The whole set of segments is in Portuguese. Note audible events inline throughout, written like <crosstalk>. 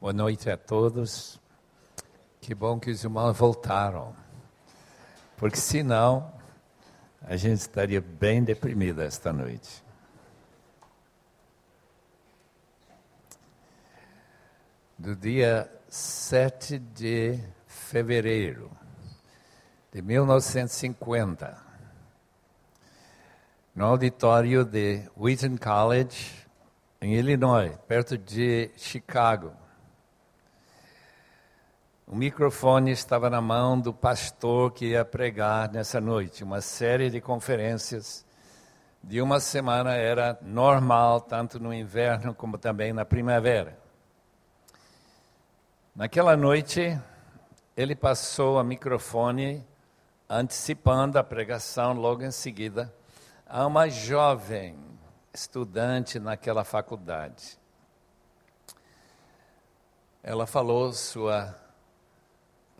Boa noite a todos. Que bom que os irmãos voltaram. Porque senão a gente estaria bem deprimido esta noite. Do dia 7 de fevereiro de 1950, no auditório de Wheaton College, em Illinois, perto de Chicago. O microfone estava na mão do pastor que ia pregar nessa noite. Uma série de conferências de uma semana era normal, tanto no inverno como também na primavera. Naquela noite, ele passou a microfone antecipando a pregação logo em seguida a uma jovem estudante naquela faculdade. Ela falou sua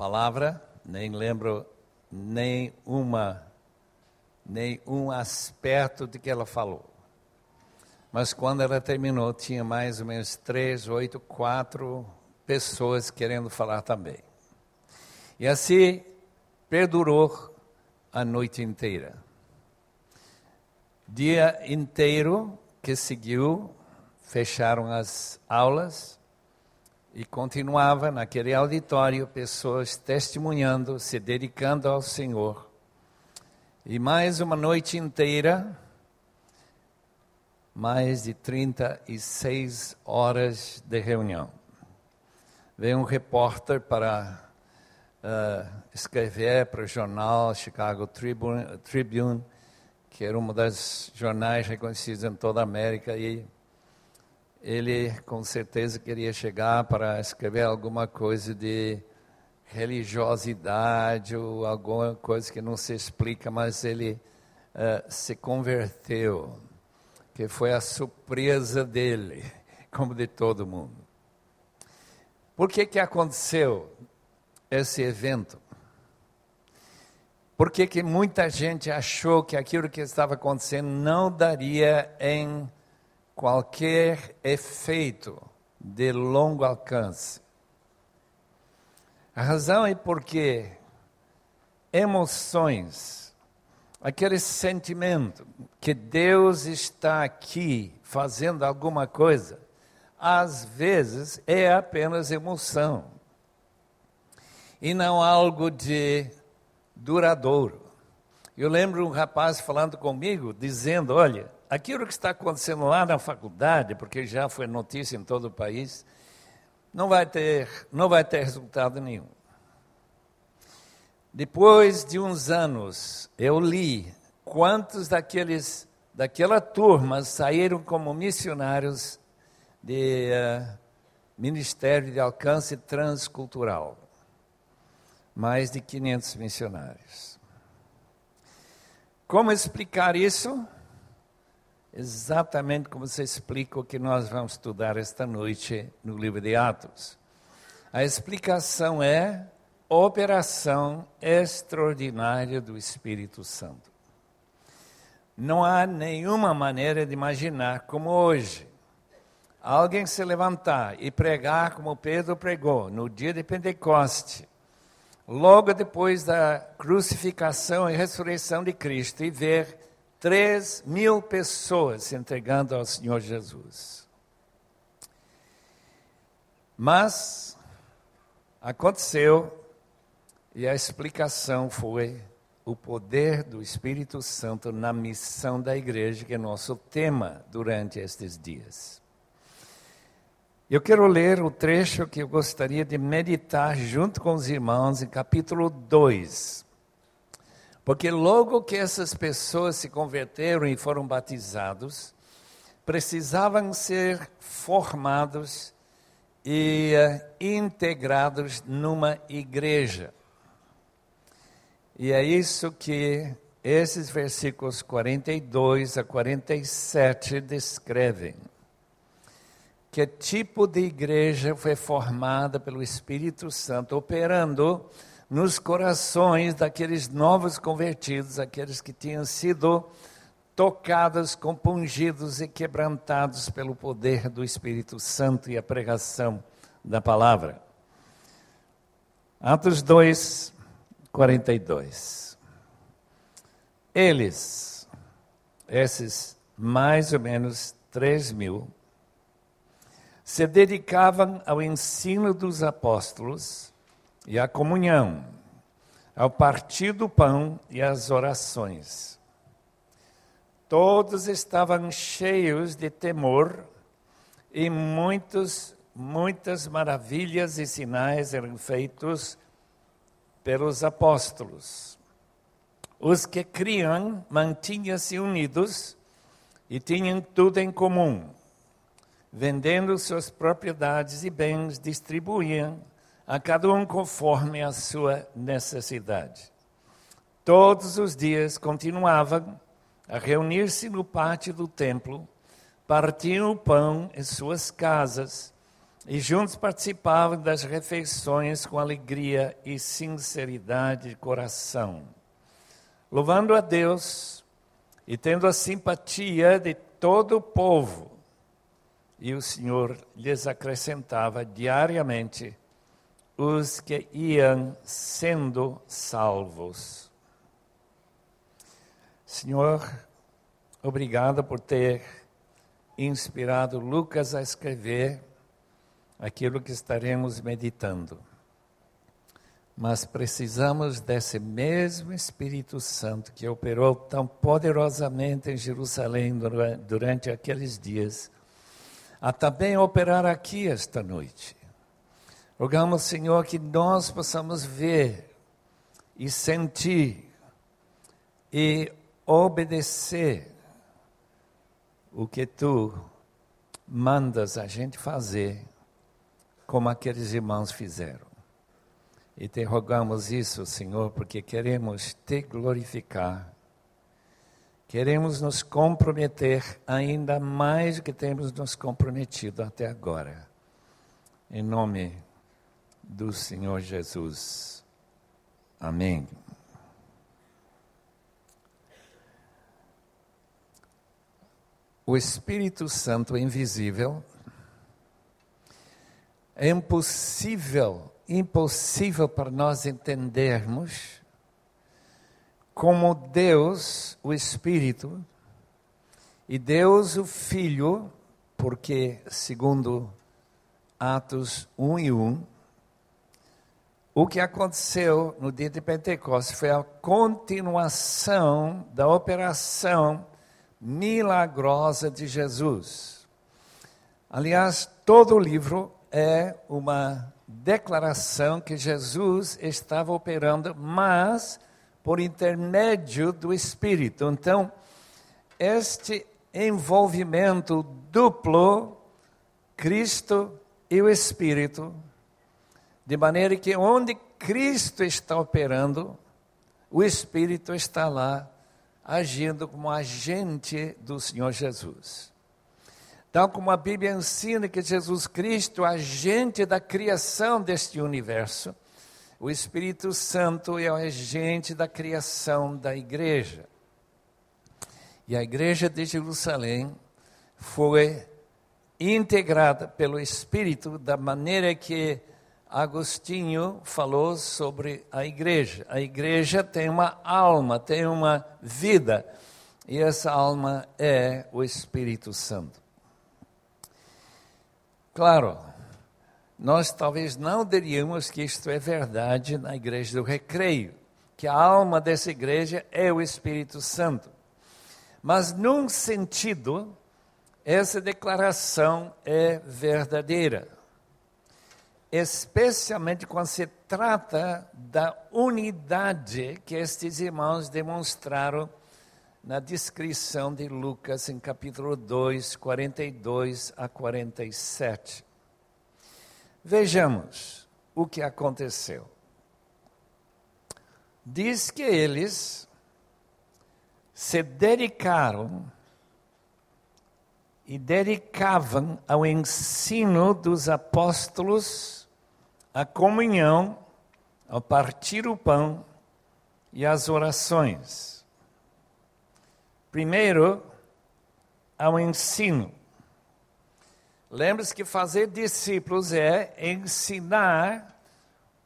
palavra, nem lembro nem uma nem um aspecto de que ela falou. Mas quando ela terminou, tinha mais ou menos três, oito, quatro pessoas querendo falar também. E assim perdurou a noite inteira dia inteiro que seguiu, fecharam as aulas e continuava naquele auditório pessoas testemunhando, se dedicando ao Senhor. E mais uma noite inteira, mais de 36 horas de reunião. Veio um repórter para uh, escrever para o jornal Chicago Tribune, Tribune que era uma das jornais reconhecidos em toda a América e ele com certeza queria chegar para escrever alguma coisa de religiosidade ou alguma coisa que não se explica, mas ele uh, se converteu, que foi a surpresa dele, <laughs> como de todo mundo. Por que que aconteceu esse evento? Por que, que muita gente achou que aquilo que estava acontecendo não daria em qualquer efeito de longo alcance? A razão é porque emoções, aquele sentimento que Deus está aqui fazendo alguma coisa, às vezes é apenas emoção e não algo de duradouro. Eu lembro um rapaz falando comigo, dizendo: Olha, aquilo que está acontecendo lá na faculdade, porque já foi notícia em todo o país, não vai ter, não vai ter resultado nenhum. Depois de uns anos, eu li quantos daqueles daquela turma saíram como missionários de uh, Ministério de Alcance Transcultural mais de 500 missionários. Como explicar isso? Exatamente como se explica o que nós vamos estudar esta noite no livro de Atos. A explicação é operação extraordinária do Espírito Santo. Não há nenhuma maneira de imaginar como hoje alguém se levantar e pregar como Pedro pregou no dia de Pentecoste logo depois da crucificação e ressurreição de Cristo e ver três mil pessoas se entregando ao Senhor Jesus. Mas aconteceu e a explicação foi o poder do Espírito Santo na missão da igreja, que é nosso tema durante estes dias. Eu quero ler o trecho que eu gostaria de meditar junto com os irmãos em capítulo 2. Porque logo que essas pessoas se converteram e foram batizados, precisavam ser formados e uh, integrados numa igreja. E é isso que esses versículos 42 a 47 descrevem que tipo de igreja foi formada pelo Espírito Santo, operando nos corações daqueles novos convertidos, aqueles que tinham sido tocados, compungidos e quebrantados pelo poder do Espírito Santo e a pregação da palavra. Atos 2, 42. Eles, esses mais ou menos 3 mil, se dedicavam ao ensino dos apóstolos e à comunhão, ao partir do pão e às orações. Todos estavam cheios de temor e muitos, muitas maravilhas e sinais eram feitos pelos apóstolos. Os que criam mantinham-se unidos e tinham tudo em comum. Vendendo suas propriedades e bens, distribuíam a cada um conforme a sua necessidade. Todos os dias continuavam a reunir-se no pátio do templo, partiam o pão em suas casas e juntos participavam das refeições com alegria e sinceridade de coração, louvando a Deus e tendo a simpatia de todo o povo. E o Senhor lhes acrescentava diariamente os que iam sendo salvos. Senhor, obrigado por ter inspirado Lucas a escrever aquilo que estaremos meditando. Mas precisamos desse mesmo Espírito Santo que operou tão poderosamente em Jerusalém durante aqueles dias, a também operar aqui esta noite. Rogamos, Senhor, que nós possamos ver e sentir e obedecer o que tu mandas a gente fazer, como aqueles irmãos fizeram. E te rogamos isso, Senhor, porque queremos te glorificar. Queremos nos comprometer ainda mais do que temos nos comprometido até agora. Em nome do Senhor Jesus. Amém. o Espírito Santo invisível, é impossível, impossível para nós entendermos como Deus, o Espírito, e Deus, o Filho, porque, segundo Atos 1 e 1, o que aconteceu no dia de Pentecostes foi a continuação da operação milagrosa de Jesus. Aliás, todo o livro é uma declaração que Jesus estava operando, mas por intermédio do Espírito. Então, este envolvimento duplo, Cristo e o Espírito, de maneira que onde Cristo está operando, o Espírito está lá agindo como agente do Senhor Jesus. Tal como a Bíblia ensina que Jesus Cristo, agente da criação deste universo, o Espírito Santo é o agente da criação da igreja. E a igreja de Jerusalém foi integrada pelo Espírito da maneira que Agostinho falou sobre a igreja. A igreja tem uma alma, tem uma vida, e essa alma é o Espírito Santo. Claro, nós talvez não diríamos que isto é verdade na igreja do recreio, que a alma dessa igreja é o Espírito Santo. Mas, num sentido, essa declaração é verdadeira especialmente quando se trata da unidade que estes irmãos demonstraram na descrição de Lucas em capítulo 2, 42 a 47. Vejamos o que aconteceu. Diz que eles se dedicaram e dedicavam ao ensino dos apóstolos a comunhão, ao partir o pão e as orações. Primeiro, ao ensino. Lembre-se que fazer discípulos é ensinar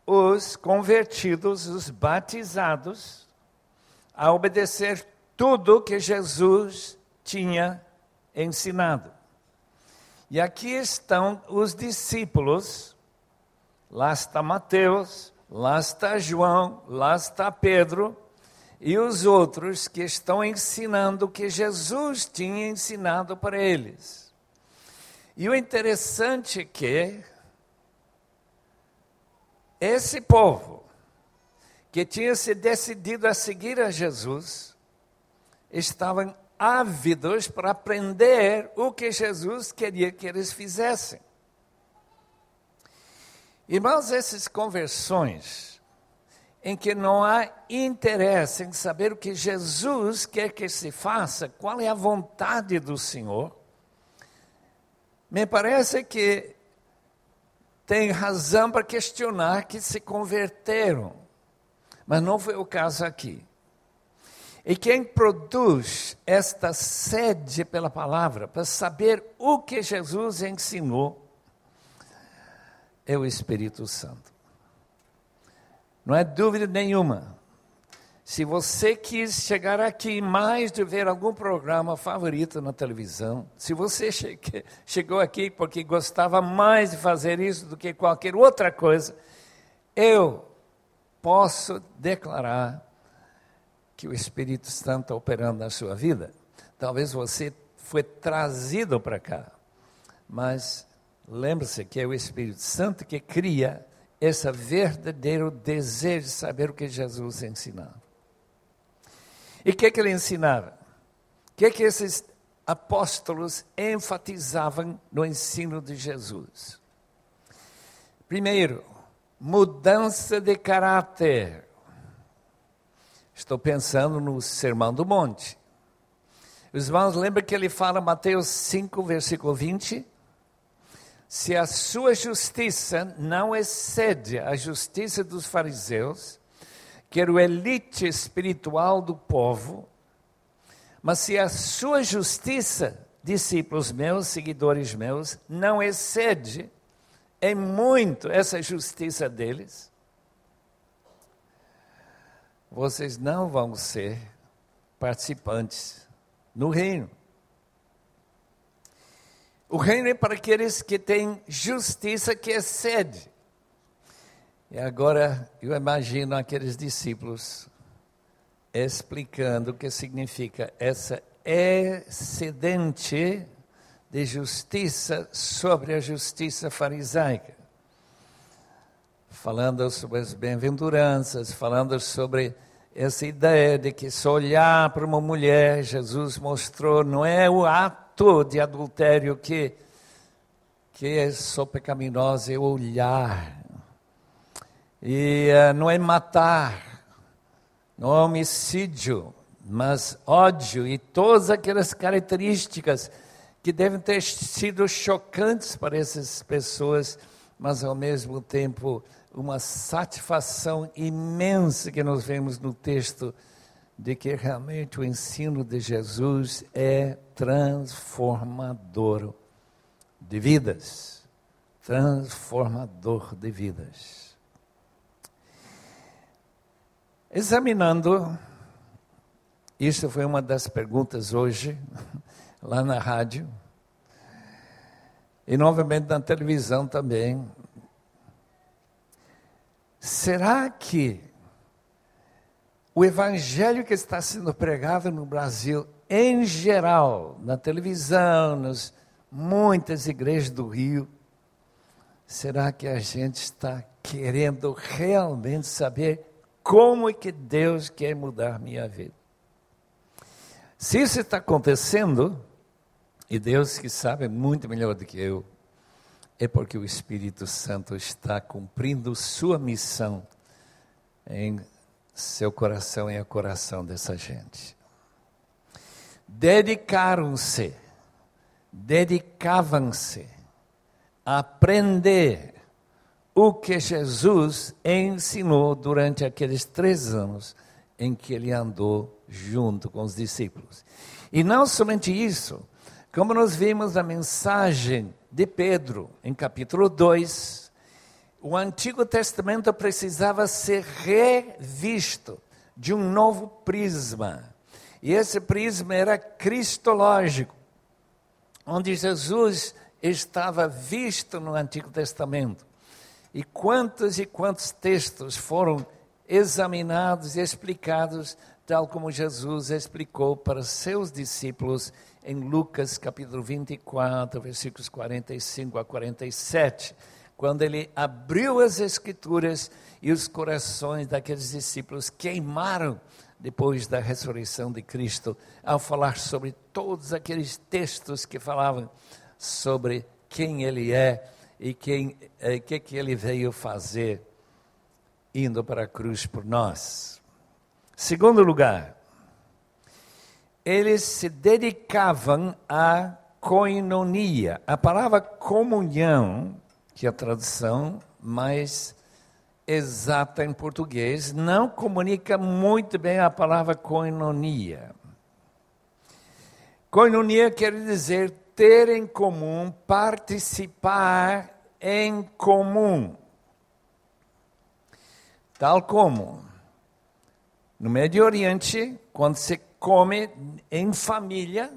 os convertidos, os batizados, a obedecer tudo que Jesus tinha ensinado. E aqui estão os discípulos, lá está Mateus, lá está João, lá está Pedro, e os outros que estão ensinando o que Jesus tinha ensinado para eles. E o interessante é que esse povo que tinha se decidido a seguir a Jesus estavam ávidos para aprender o que Jesus queria que eles fizessem. Irmãos, essas conversões em que não há interesse em saber o que Jesus quer que se faça, qual é a vontade do Senhor, me parece que tem razão para questionar que se converteram, mas não foi o caso aqui. E quem produz esta sede pela palavra, para saber o que Jesus ensinou, é o Espírito Santo. Não é dúvida nenhuma. Se você quis chegar aqui mais de ver algum programa favorito na televisão, se você chegou aqui porque gostava mais de fazer isso do que qualquer outra coisa, eu posso declarar que o Espírito Santo está operando na sua vida. Talvez você foi trazido para cá, mas lembre-se que é o Espírito Santo que cria esse verdadeiro desejo de saber o que Jesus ensinava. E o que, que ele ensinava? O que, que esses apóstolos enfatizavam no ensino de Jesus? Primeiro, mudança de caráter. Estou pensando no Sermão do Monte. Os irmãos lembram que ele fala, Mateus 5, versículo 20? Se a sua justiça não excede a justiça dos fariseus, que era o elite espiritual do povo, mas se a sua justiça, discípulos meus, seguidores meus, não excede em muito essa justiça deles, vocês não vão ser participantes no reino. O reino é para aqueles que têm justiça que excede. E agora eu imagino aqueles discípulos explicando o que significa essa excedente de justiça sobre a justiça farisaica. Falando sobre as bem-aventuranças, falando sobre essa ideia de que se olhar para uma mulher, Jesus mostrou, não é o ato ato de adultério que, que é só pecaminoso, é olhar. E uh, não é matar, não é homicídio, mas ódio e todas aquelas características que devem ter sido chocantes para essas pessoas, mas ao mesmo tempo uma satisfação imensa que nós vemos no texto de que realmente o ensino de Jesus é transformador de vidas. Transformador de vidas. Examinando, isso foi uma das perguntas hoje, <laughs> lá na rádio, e novamente na televisão também. Será que o evangelho que está sendo pregado no Brasil, em geral, na televisão, nas muitas igrejas do Rio, será que a gente está querendo realmente saber como é que Deus quer mudar minha vida? Se isso está acontecendo, e Deus que sabe muito melhor do que eu, é porque o Espírito Santo está cumprindo sua missão em seu coração é o coração dessa gente. Dedicaram-se, dedicavam-se a aprender o que Jesus ensinou durante aqueles três anos em que ele andou junto com os discípulos. E não somente isso, como nós vimos na mensagem de Pedro, em capítulo 2, o Antigo Testamento precisava ser revisto de um novo prisma. E esse prisma era cristológico, onde Jesus estava visto no Antigo Testamento. E quantos e quantos textos foram examinados e explicados, tal como Jesus explicou para seus discípulos em Lucas capítulo 24, versículos 45 a 47, quando ele abriu as Escrituras e os corações daqueles discípulos queimaram depois da ressurreição de Cristo, ao falar sobre todos aqueles textos que falavam sobre quem ele é e quem é, que que ele veio fazer indo para a cruz por nós. Segundo lugar, eles se dedicavam à coinonia. A palavra comunhão, que é a tradução mais exata em português, não comunica muito bem a palavra coinonia. Coinonia quer dizer ter em comum, participar em comum. Tal como no Médio Oriente, quando se come em família,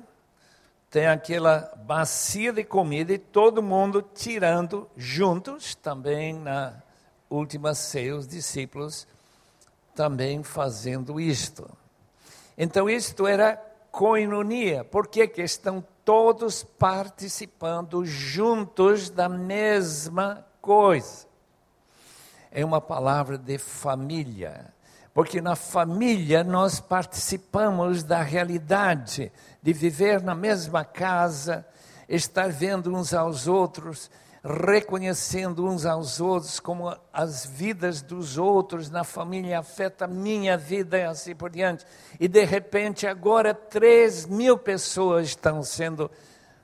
tem aquela bacia de comida e todo mundo tirando juntos, também na última ceia, os discípulos também fazendo isto. Então, isto era coinonia, porque que estão todos participando juntos da mesma coisa. É uma palavra de família porque na família nós participamos da realidade de viver na mesma casa, estar vendo uns aos outros, reconhecendo uns aos outros como as vidas dos outros na família afeta a minha vida e assim por diante. E de repente agora três mil pessoas estão sendo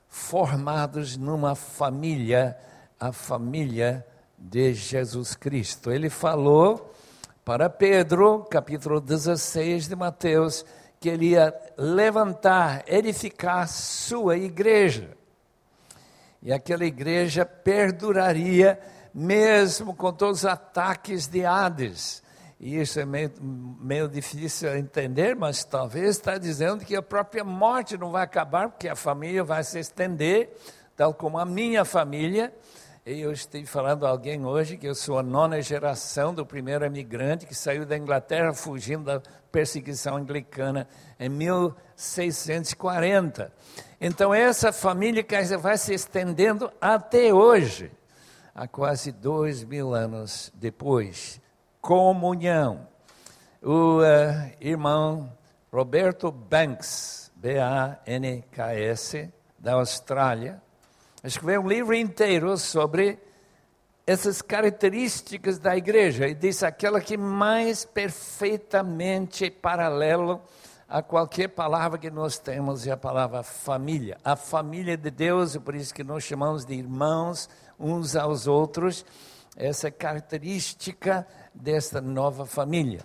formados numa família, a família de Jesus Cristo. Ele falou para Pedro, capítulo 16 de Mateus, que ele ia levantar, edificar sua igreja. E aquela igreja perduraria mesmo com todos os ataques de Hades. E isso é meio, meio difícil entender, mas talvez está dizendo que a própria morte não vai acabar, porque a família vai se estender, tal como a minha família e eu estive falando a alguém hoje que eu sou a nona geração do primeiro imigrante que saiu da Inglaterra fugindo da perseguição anglicana em 1640. Então, essa família vai se estendendo até hoje, há quase dois mil anos depois. Comunhão. O uh, irmão Roberto Banks, B-A-N-K-S, da Austrália, escreveu um livro inteiro sobre essas características da igreja e disse aquela que mais perfeitamente paralelo a qualquer palavra que nós temos é a palavra família. A família de Deus, é por isso que nós chamamos de irmãos uns aos outros, essa característica desta nova família.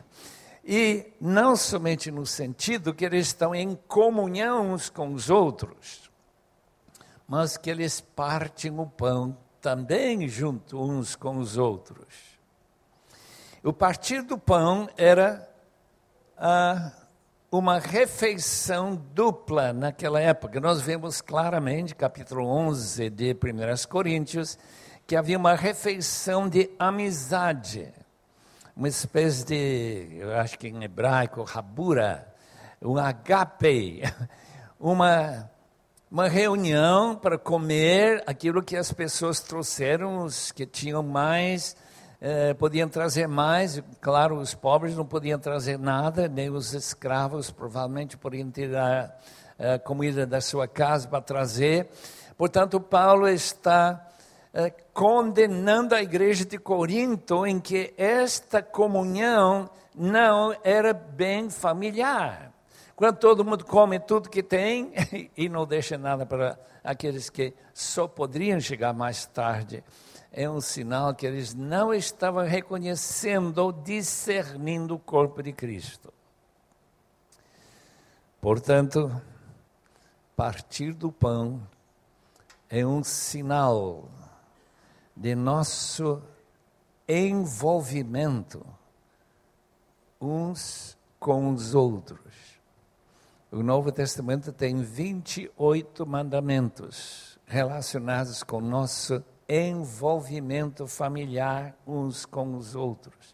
E não somente no sentido que eles estão em comunhão uns com os outros, mas que eles partem o pão também junto uns com os outros. O partir do pão era ah, uma refeição dupla naquela época. Nós vemos claramente, capítulo 11 de 1 Coríntios, que havia uma refeição de amizade, uma espécie de, eu acho que em hebraico, rabura, um agape, <laughs> uma uma reunião para comer aquilo que as pessoas trouxeram, os que tinham mais, eh, podiam trazer mais. Claro, os pobres não podiam trazer nada, nem os escravos provavelmente podiam tirar a comida da sua casa para trazer. Portanto, Paulo está eh, condenando a igreja de Corinto em que esta comunhão não era bem familiar. Quando todo mundo come tudo que tem <laughs> e não deixa nada para aqueles que só poderiam chegar mais tarde, é um sinal que eles não estavam reconhecendo ou discernindo o corpo de Cristo. Portanto, partir do pão é um sinal de nosso envolvimento uns com os outros. O Novo Testamento tem 28 mandamentos relacionados com nosso envolvimento familiar uns com os outros.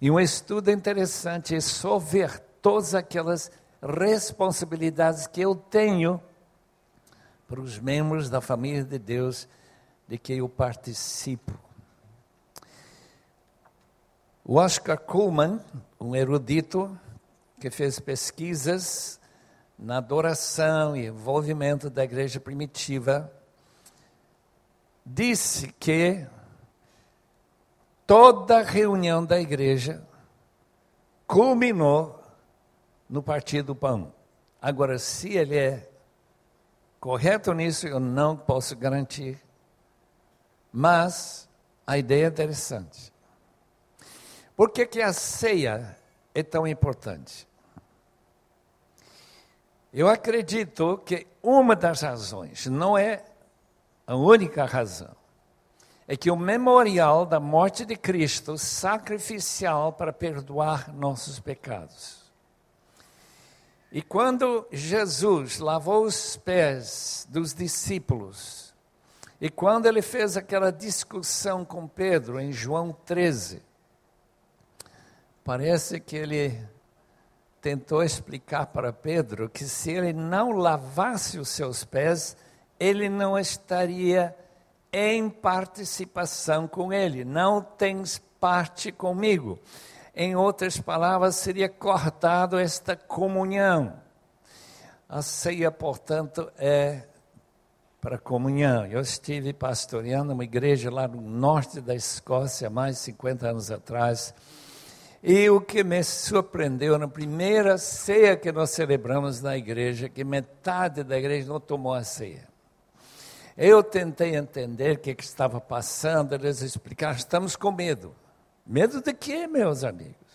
E um estudo interessante é só ver todas aquelas responsabilidades que eu tenho para os membros da família de Deus de que eu participo. O Oscar Kuhlman, um erudito que fez pesquisas na adoração e envolvimento da igreja primitiva, disse que toda reunião da igreja culminou no partir do pão. Agora, se ele é correto nisso, eu não posso garantir. Mas a ideia é interessante. Por que, que a ceia é tão importante? Eu acredito que uma das razões, não é a única razão, é que o memorial da morte de Cristo sacrificial para perdoar nossos pecados. E quando Jesus lavou os pés dos discípulos, e quando ele fez aquela discussão com Pedro em João 13, parece que ele tentou explicar para Pedro que se ele não lavasse os seus pés, ele não estaria em participação com ele. Não tens parte comigo. Em outras palavras, seria cortado esta comunhão. A ceia, portanto, é para comunhão. Eu estive pastoreando uma igreja lá no norte da Escócia, mais de 50 anos atrás. E o que me surpreendeu na primeira ceia que nós celebramos na igreja, que metade da igreja não tomou a ceia. Eu tentei entender o que, que estava passando, eles explicaram, estamos com medo. Medo de quê, meus amigos?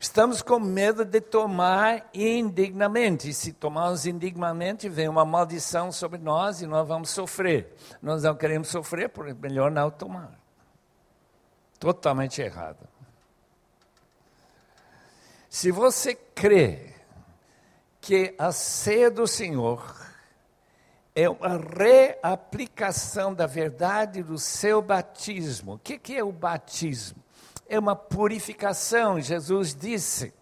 Estamos com medo de tomar indignamente. E se tomarmos indignamente, vem uma maldição sobre nós e nós vamos sofrer. Nós não queremos sofrer, por melhor não tomar. Totalmente errado. Se você crê que a ceia do Senhor é uma reaplicação da verdade do seu batismo. O que, é o batismo? É uma purificação. Jesus disse: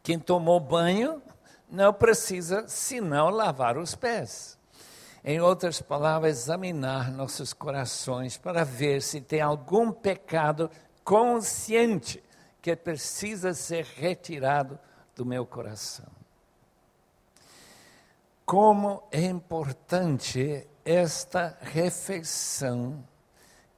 quem tomou banho não precisa senão lavar os pés. Em outras palavras, examinar nossos corações para ver se tem algum pecado consciente que precisa ser retirado do meu coração. Como é importante esta refeição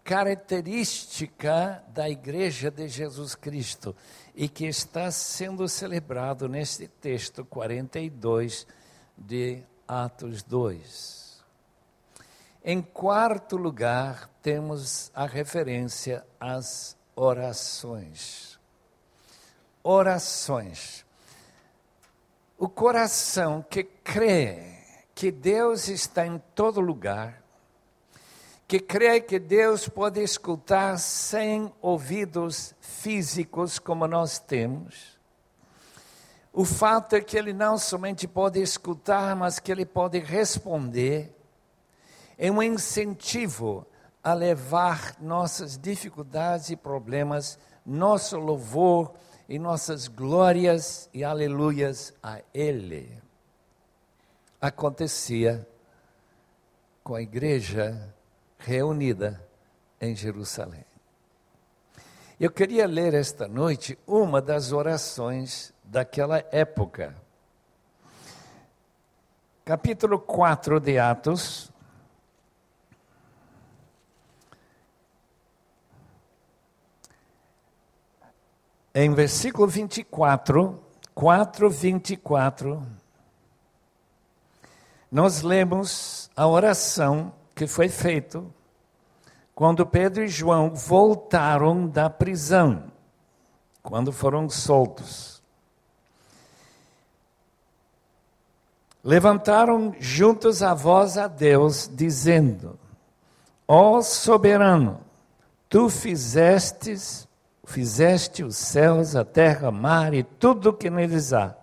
característica da Igreja de Jesus Cristo e que está sendo celebrado neste texto 42 de Atos 2. Em quarto lugar, temos a referência às orações orações. O coração que crê que Deus está em todo lugar, que crê que Deus pode escutar sem ouvidos físicos como nós temos. O fato é que ele não somente pode escutar, mas que ele pode responder. É um incentivo a levar nossas dificuldades e problemas, nosso louvor, e nossas glórias e aleluias a Ele. Acontecia com a igreja reunida em Jerusalém. Eu queria ler esta noite uma das orações daquela época. Capítulo 4 de Atos, em versículo 24, 4, 24, nós lemos a oração que foi feita quando Pedro e João voltaram da prisão, quando foram soltos. levantaram juntos a voz a Deus, dizendo: Ó soberano, tu fizestes, fizeste os céus, a terra, o mar e tudo o que neles há.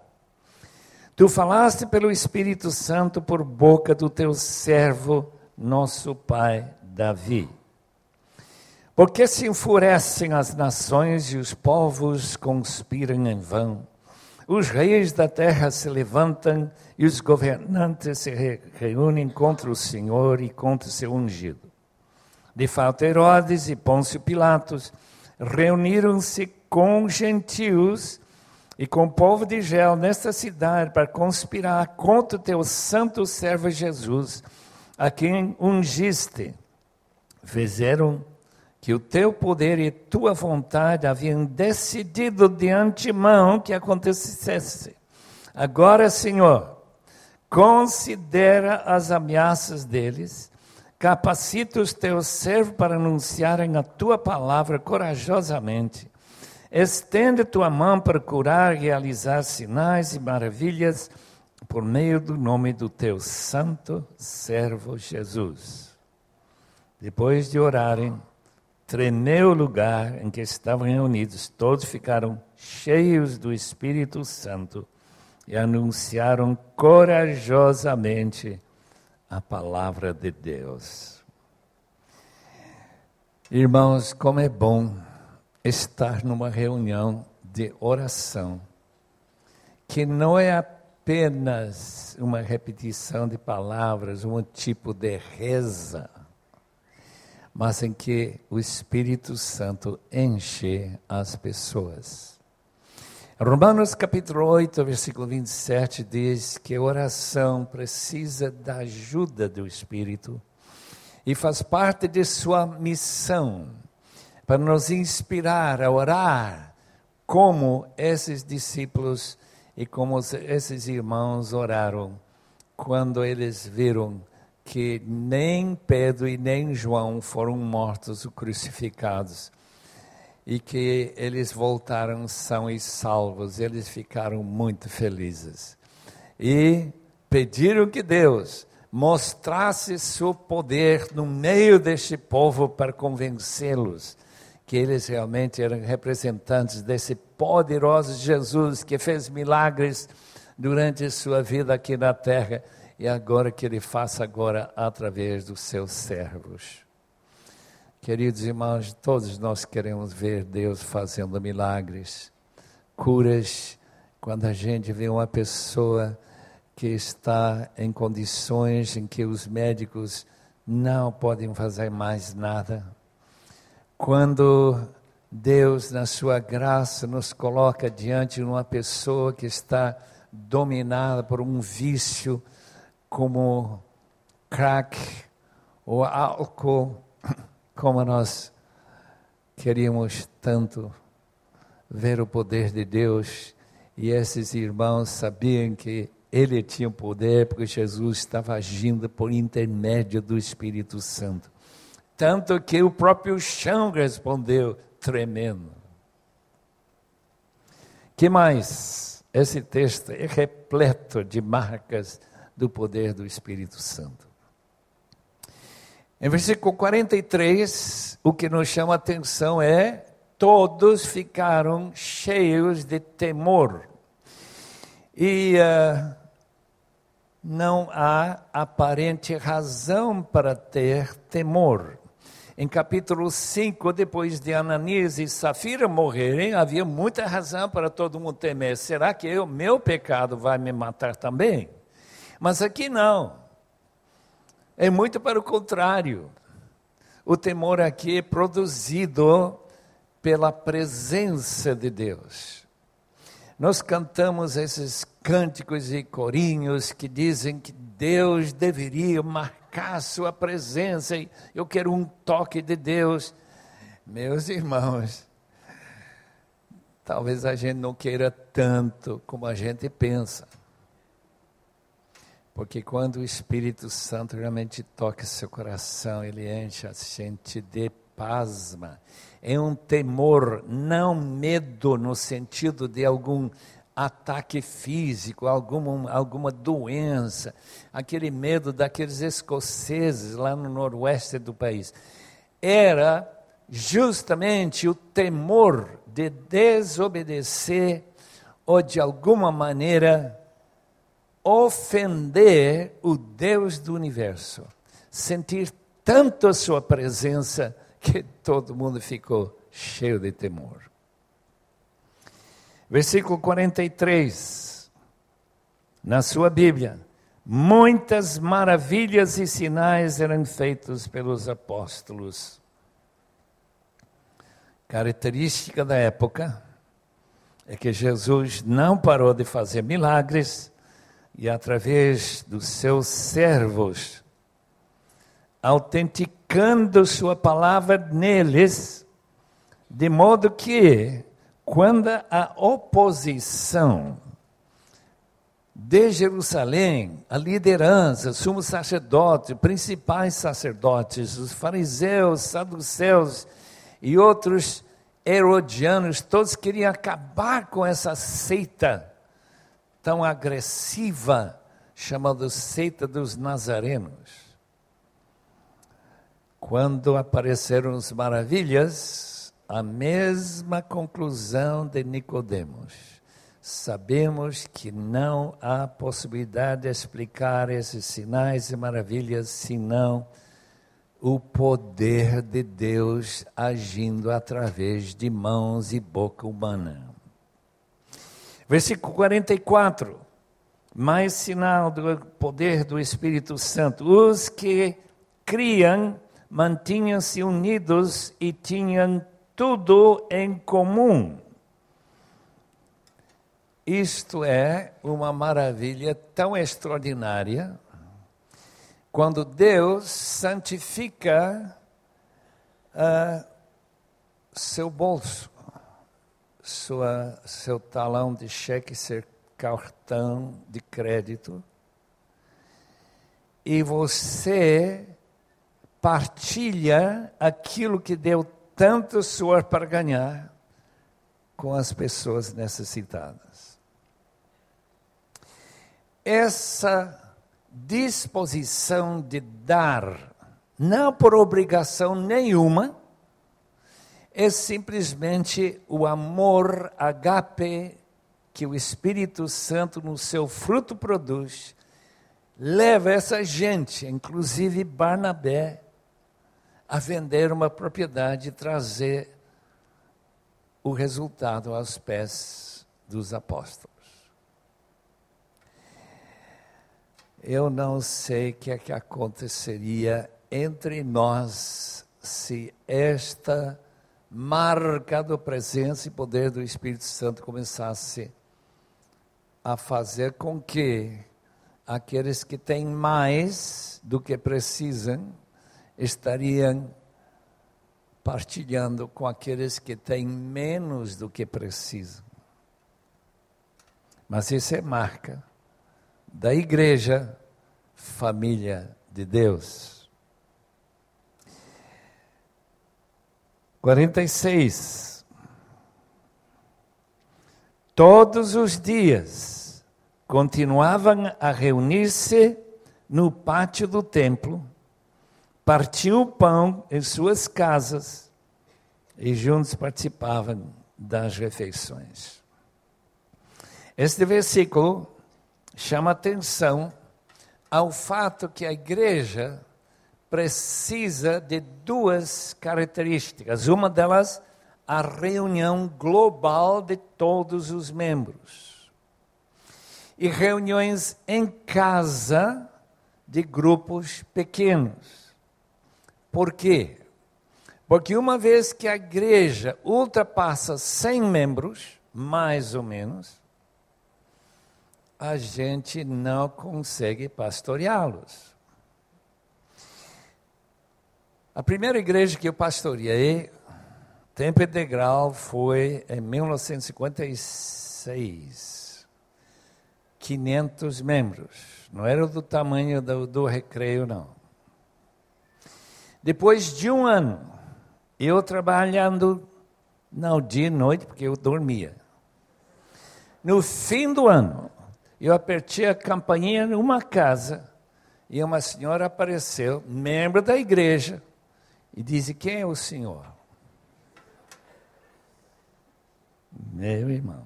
Tu falaste pelo Espírito Santo por boca do teu servo, nosso pai Davi. Porque se enfurecem as nações e os povos conspiram em vão? Os reis da terra se levantam e os governantes se reúnem contra o Senhor e contra o seu ungido. De fato, Herodes e Pôncio Pilatos reuniram-se com gentios e com o povo de Israel nesta cidade para conspirar contra o teu santo servo Jesus, a quem ungiste. Fizeram que o teu poder e tua vontade haviam decidido de antemão que acontecesse. Agora, Senhor, considera as ameaças deles, capacita os teus servos para anunciarem a tua palavra corajosamente. Estende tua mão para curar e realizar sinais e maravilhas por meio do nome do teu santo servo Jesus. Depois de orarem, tremeu o lugar em que estavam reunidos. Todos ficaram cheios do Espírito Santo e anunciaram corajosamente a palavra de Deus. Irmãos, como é bom estar numa reunião de oração, que não é apenas uma repetição de palavras, um tipo de reza mas em que o Espírito Santo enche as pessoas. Romanos capítulo 8, versículo 27 diz que a oração precisa da ajuda do Espírito e faz parte de sua missão para nos inspirar a orar como esses discípulos e como esses irmãos oraram quando eles viram que nem Pedro e nem João foram mortos ou crucificados e que eles voltaram são e salvos, eles ficaram muito felizes. E pediram que Deus mostrasse seu poder no meio deste povo para convencê-los que eles realmente eram representantes desse poderoso Jesus que fez milagres durante sua vida aqui na terra e agora que Ele faça agora através dos seus servos. Queridos irmãos, todos nós queremos ver Deus fazendo milagres, curas, quando a gente vê uma pessoa que está em condições em que os médicos não podem fazer mais nada. Quando Deus, na sua graça, nos coloca diante de uma pessoa que está dominada por um vício, como crack ou álcool, como nós queríamos tanto ver o poder de Deus e esses irmãos sabiam que ele tinha poder porque Jesus estava agindo por intermédio do Espírito Santo. Tanto que o próprio chão respondeu, tremendo. Que mais? Esse texto é repleto de marcas do poder do Espírito Santo. Em versículo 43, o que nos chama a atenção é: todos ficaram cheios de temor. E uh, não há aparente razão para ter temor. Em capítulo 5, depois de Ananias e Safira morrerem, havia muita razão para todo mundo temer. Será que o meu pecado vai me matar também? Mas aqui não. É muito para o contrário. O temor aqui é produzido pela presença de Deus. Nós cantamos esses cânticos e corinhos que dizem que Deus deveria marcar sua presença. Eu quero um toque de Deus. Meus irmãos, talvez a gente não queira tanto como a gente pensa. Porque quando o Espírito Santo realmente toca seu coração, ele enche a gente de pasma. É um temor, não medo no sentido de algum ataque físico, alguma, alguma doença, aquele medo daqueles escoceses lá no noroeste do país. Era justamente o temor de desobedecer ou de alguma maneira ofender o Deus do universo. Sentir tanto a sua presença que todo mundo ficou cheio de temor. Versículo 43, na sua Bíblia. Muitas maravilhas e sinais eram feitos pelos apóstolos. Característica da época é que Jesus não parou de fazer milagres e, através dos seus servos, autenticando Sua palavra neles, de modo que quando a oposição de Jerusalém, a liderança, sumos sacerdotes, principais sacerdotes, os fariseus, saduceus e outros herodianos, todos queriam acabar com essa seita tão agressiva, chamada seita dos nazarenos. Quando apareceram as maravilhas, a mesma conclusão de Nicodemos. Sabemos que não há possibilidade de explicar esses sinais e maravilhas senão o poder de Deus agindo através de mãos e boca humana. Versículo 44. Mais sinal do poder do Espírito Santo. Os que criam mantinham-se unidos e tinham tudo em comum. Isto é uma maravilha tão extraordinária quando Deus santifica uh, seu bolso, sua, seu talão de cheque, seu cartão de crédito, e você partilha aquilo que deu tanto suor para ganhar com as pessoas necessitadas. Essa disposição de dar, não por obrigação nenhuma, é simplesmente o amor agape que o Espírito Santo, no seu fruto, produz, leva essa gente, inclusive Barnabé, a vender uma propriedade e trazer o resultado aos pés dos apóstolos. Eu não sei o que é que aconteceria entre nós se esta marca da presença e poder do Espírito Santo começasse a fazer com que aqueles que têm mais do que precisam estariam partilhando com aqueles que têm menos do que precisam. Mas isso é marca da igreja, família de Deus. 46. Todos os dias continuavam a reunir-se no pátio do templo partiam o pão em suas casas e juntos participavam das refeições. Este versículo chama atenção ao fato que a igreja precisa de duas características. Uma delas, a reunião global de todos os membros. E reuniões em casa de grupos pequenos. Por quê? Porque uma vez que a igreja ultrapassa 100 membros, mais ou menos, a gente não consegue pastoreá-los. A primeira igreja que eu pastoreei, tempo integral, foi em 1956. 500 membros. Não era do tamanho do, do recreio, não. Depois de um ano, eu trabalhando, não dia e noite, porque eu dormia. no fim do ano, eu apertei a campainha numa casa e uma senhora apareceu, membro da igreja, e disse: Quem é o senhor? Meu irmão,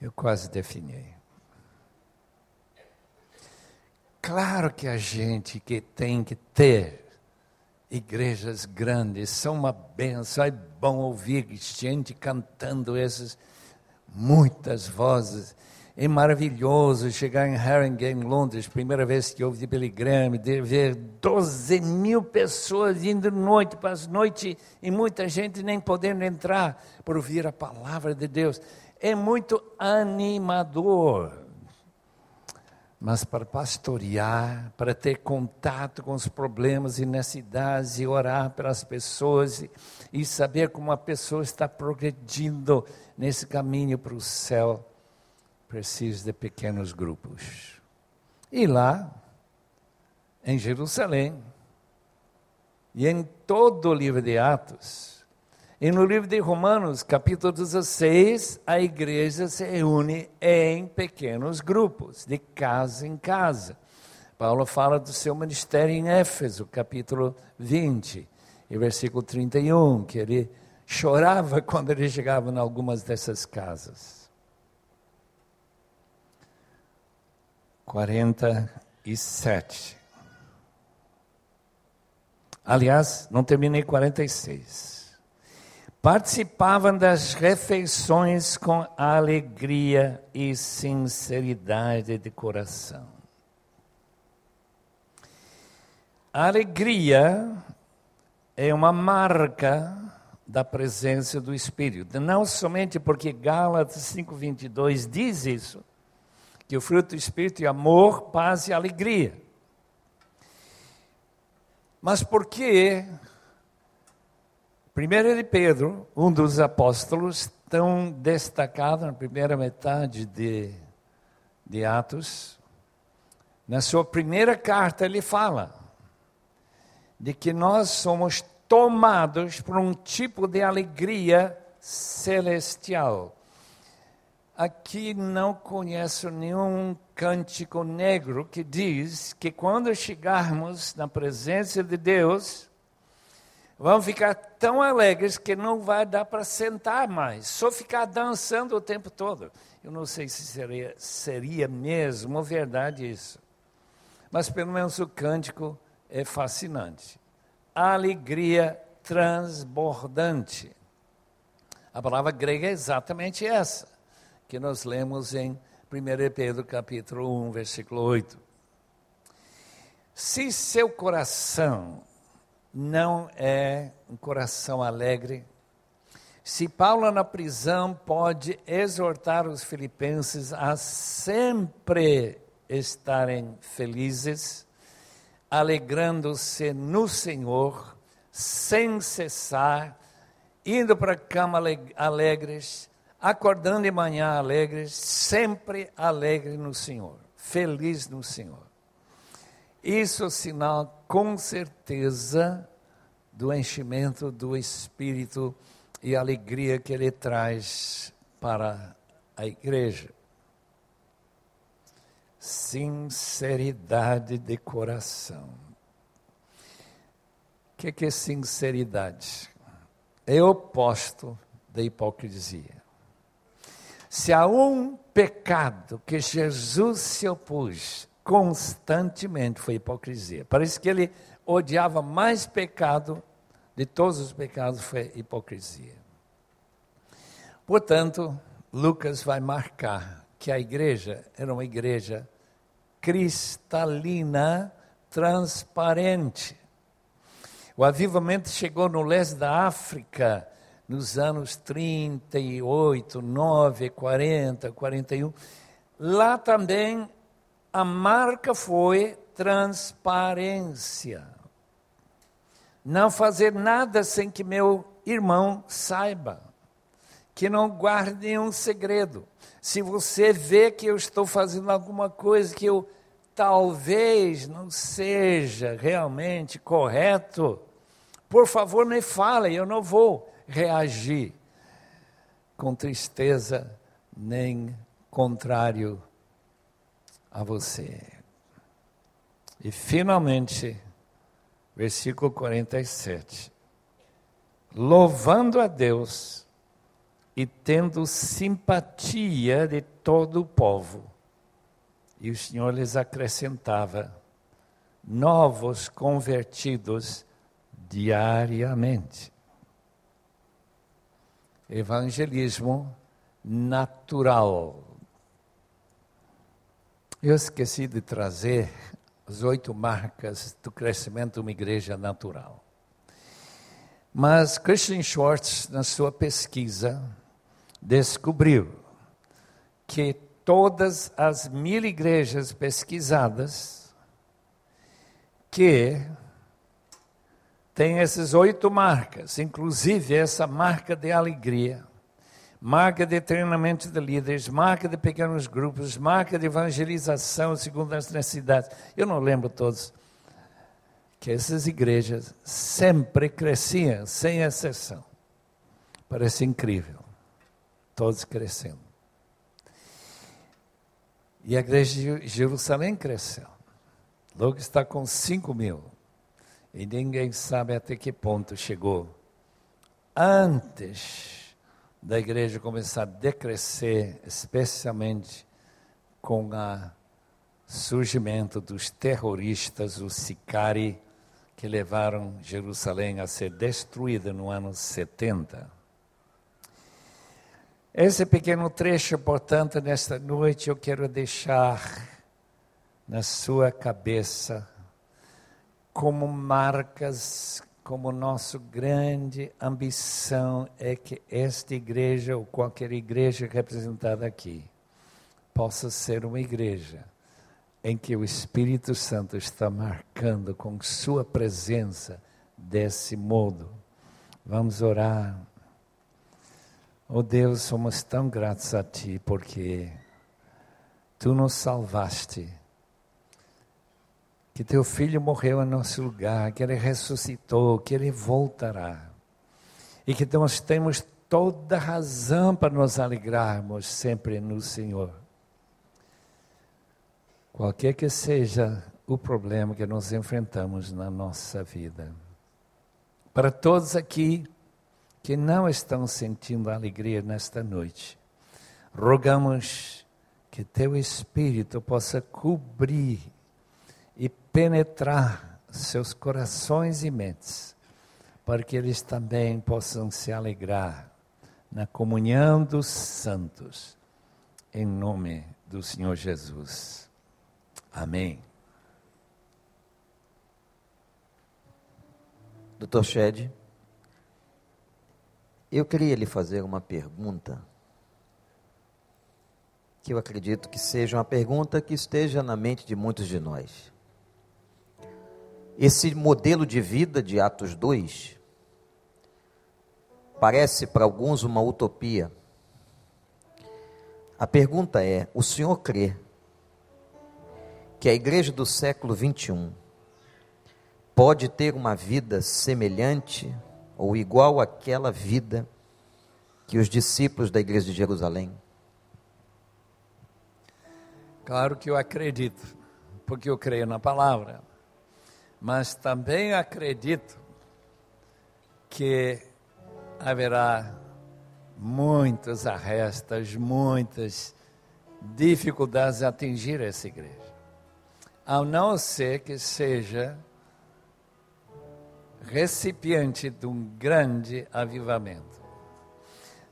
eu quase definei. Claro que a gente que tem que ter igrejas grandes são uma benção, é bom ouvir gente cantando essas muitas vozes. É maravilhoso chegar em Haringey, Londres, primeira vez que ouvi Billy Graham, de ver 12 mil pessoas indo noite para as noites e muita gente nem podendo entrar por ouvir a palavra de Deus. É muito animador. Mas para pastorear, para ter contato com os problemas e necessidades e orar pelas pessoas e saber como a pessoa está progredindo nesse caminho para o céu, precisa de pequenos grupos. E lá, em Jerusalém, e em todo o livro de Atos, e no livro de Romanos, capítulo 16, a igreja se reúne em pequenos grupos, de casa em casa. Paulo fala do seu ministério em Éfeso, capítulo 20, e versículo 31, que ele chorava <laughs> quando ele chegava em algumas dessas casas. 47. Aliás, não terminei 46. Participavam das refeições com alegria e sinceridade de coração. A alegria é uma marca da presença do Espírito. Não somente porque Gálatas 5:22 diz isso, que o fruto do Espírito é amor, paz e alegria. Mas porque 1 de Pedro, um dos apóstolos, tão destacado na primeira metade de, de Atos, na sua primeira carta ele fala de que nós somos tomados por um tipo de alegria celestial aqui não conheço nenhum cântico negro que diz que quando chegarmos na presença de Deus, vamos ficar tão alegres que não vai dar para sentar mais, só ficar dançando o tempo todo. Eu não sei se seria, seria mesmo verdade isso. Mas pelo menos o cântico é fascinante. Alegria transbordante. A palavra grega é exatamente essa que nós lemos em 1 Pedro capítulo 1, versículo 8. Se seu coração não é um coração alegre, se Paulo na prisão pode exortar os filipenses a sempre estarem felizes, alegrando-se no Senhor, sem cessar, indo para a cama alegres, acordando de manhã alegres, sempre alegre no Senhor, feliz no Senhor. Isso é sinal, com certeza, do enchimento do Espírito e alegria que Ele traz para a igreja. Sinceridade de coração. O que, que é sinceridade? É oposto da hipocrisia. Se há um pecado que Jesus se opôs constantemente, foi hipocrisia. Parece que ele odiava mais pecado de todos os pecados, foi hipocrisia. Portanto, Lucas vai marcar que a igreja era uma igreja cristalina, transparente. O avivamento chegou no leste da África nos anos 38, 9, 40, 41. Lá também a marca foi transparência. Não fazer nada sem que meu irmão saiba. Que não guarde nenhum segredo. Se você vê que eu estou fazendo alguma coisa que eu talvez não seja realmente correto, por favor, me fale, eu não vou reagir com tristeza, nem contrário a você. E finalmente, versículo 47. Louvando a Deus e tendo simpatia de todo o povo. E o Senhor lhes acrescentava novos convertidos diariamente. Evangelismo natural. Eu esqueci de trazer as oito marcas do crescimento de uma igreja natural. Mas Christian Schwartz, na sua pesquisa, descobriu que todas as mil igrejas pesquisadas que têm essas oito marcas, inclusive essa marca de alegria, marca de treinamento de líderes, marca de pequenos grupos, marca de evangelização segundo as necessidades. Eu não lembro todos. Que essas igrejas sempre cresciam, sem exceção. Parece incrível. Todos crescendo. E a igreja de Jerusalém cresceu. Logo está com 5 mil. E ninguém sabe até que ponto chegou. Antes da igreja começar a decrescer, especialmente com o surgimento dos terroristas, os sicari, que levaram Jerusalém a ser destruída no ano 70. Esse pequeno trecho, portanto, nesta noite eu quero deixar na sua cabeça como marcas como nossa grande ambição é que esta igreja, ou qualquer igreja representada aqui, possa ser uma igreja em que o Espírito Santo está marcando com Sua presença desse modo. Vamos orar. Oh Deus, somos tão gratos a Ti porque Tu nos salvaste que teu filho morreu em nosso lugar, que ele ressuscitou, que ele voltará. E que nós temos toda razão para nos alegrarmos sempre no Senhor. Qualquer que seja o problema que nós enfrentamos na nossa vida. Para todos aqui que não estão sentindo alegria nesta noite, rogamos que teu Espírito possa cobrir penetrar seus corações e mentes, para que eles também possam se alegrar na comunhão dos santos, em nome do Senhor Jesus. Amém. Doutor Shed, eu queria lhe fazer uma pergunta que eu acredito que seja uma pergunta que esteja na mente de muitos de nós. Esse modelo de vida de Atos 2 parece para alguns uma utopia. A pergunta é: o senhor crê que a igreja do século 21 pode ter uma vida semelhante ou igual àquela vida que os discípulos da igreja de Jerusalém? Claro que eu acredito, porque eu creio na palavra mas também acredito que haverá muitos arrestas, muitas dificuldades a atingir essa igreja. Ao não ser que seja recipiente de um grande avivamento.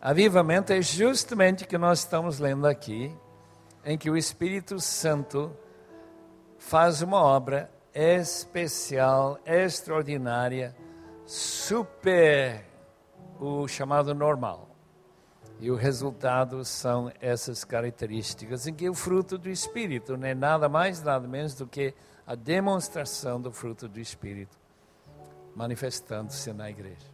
Avivamento é justamente o que nós estamos lendo aqui, em que o Espírito Santo faz uma obra especial, extraordinária, super o chamado normal. E o resultado são essas características, em que o fruto do Espírito não é nada mais, nada menos do que a demonstração do fruto do Espírito manifestando-se na igreja.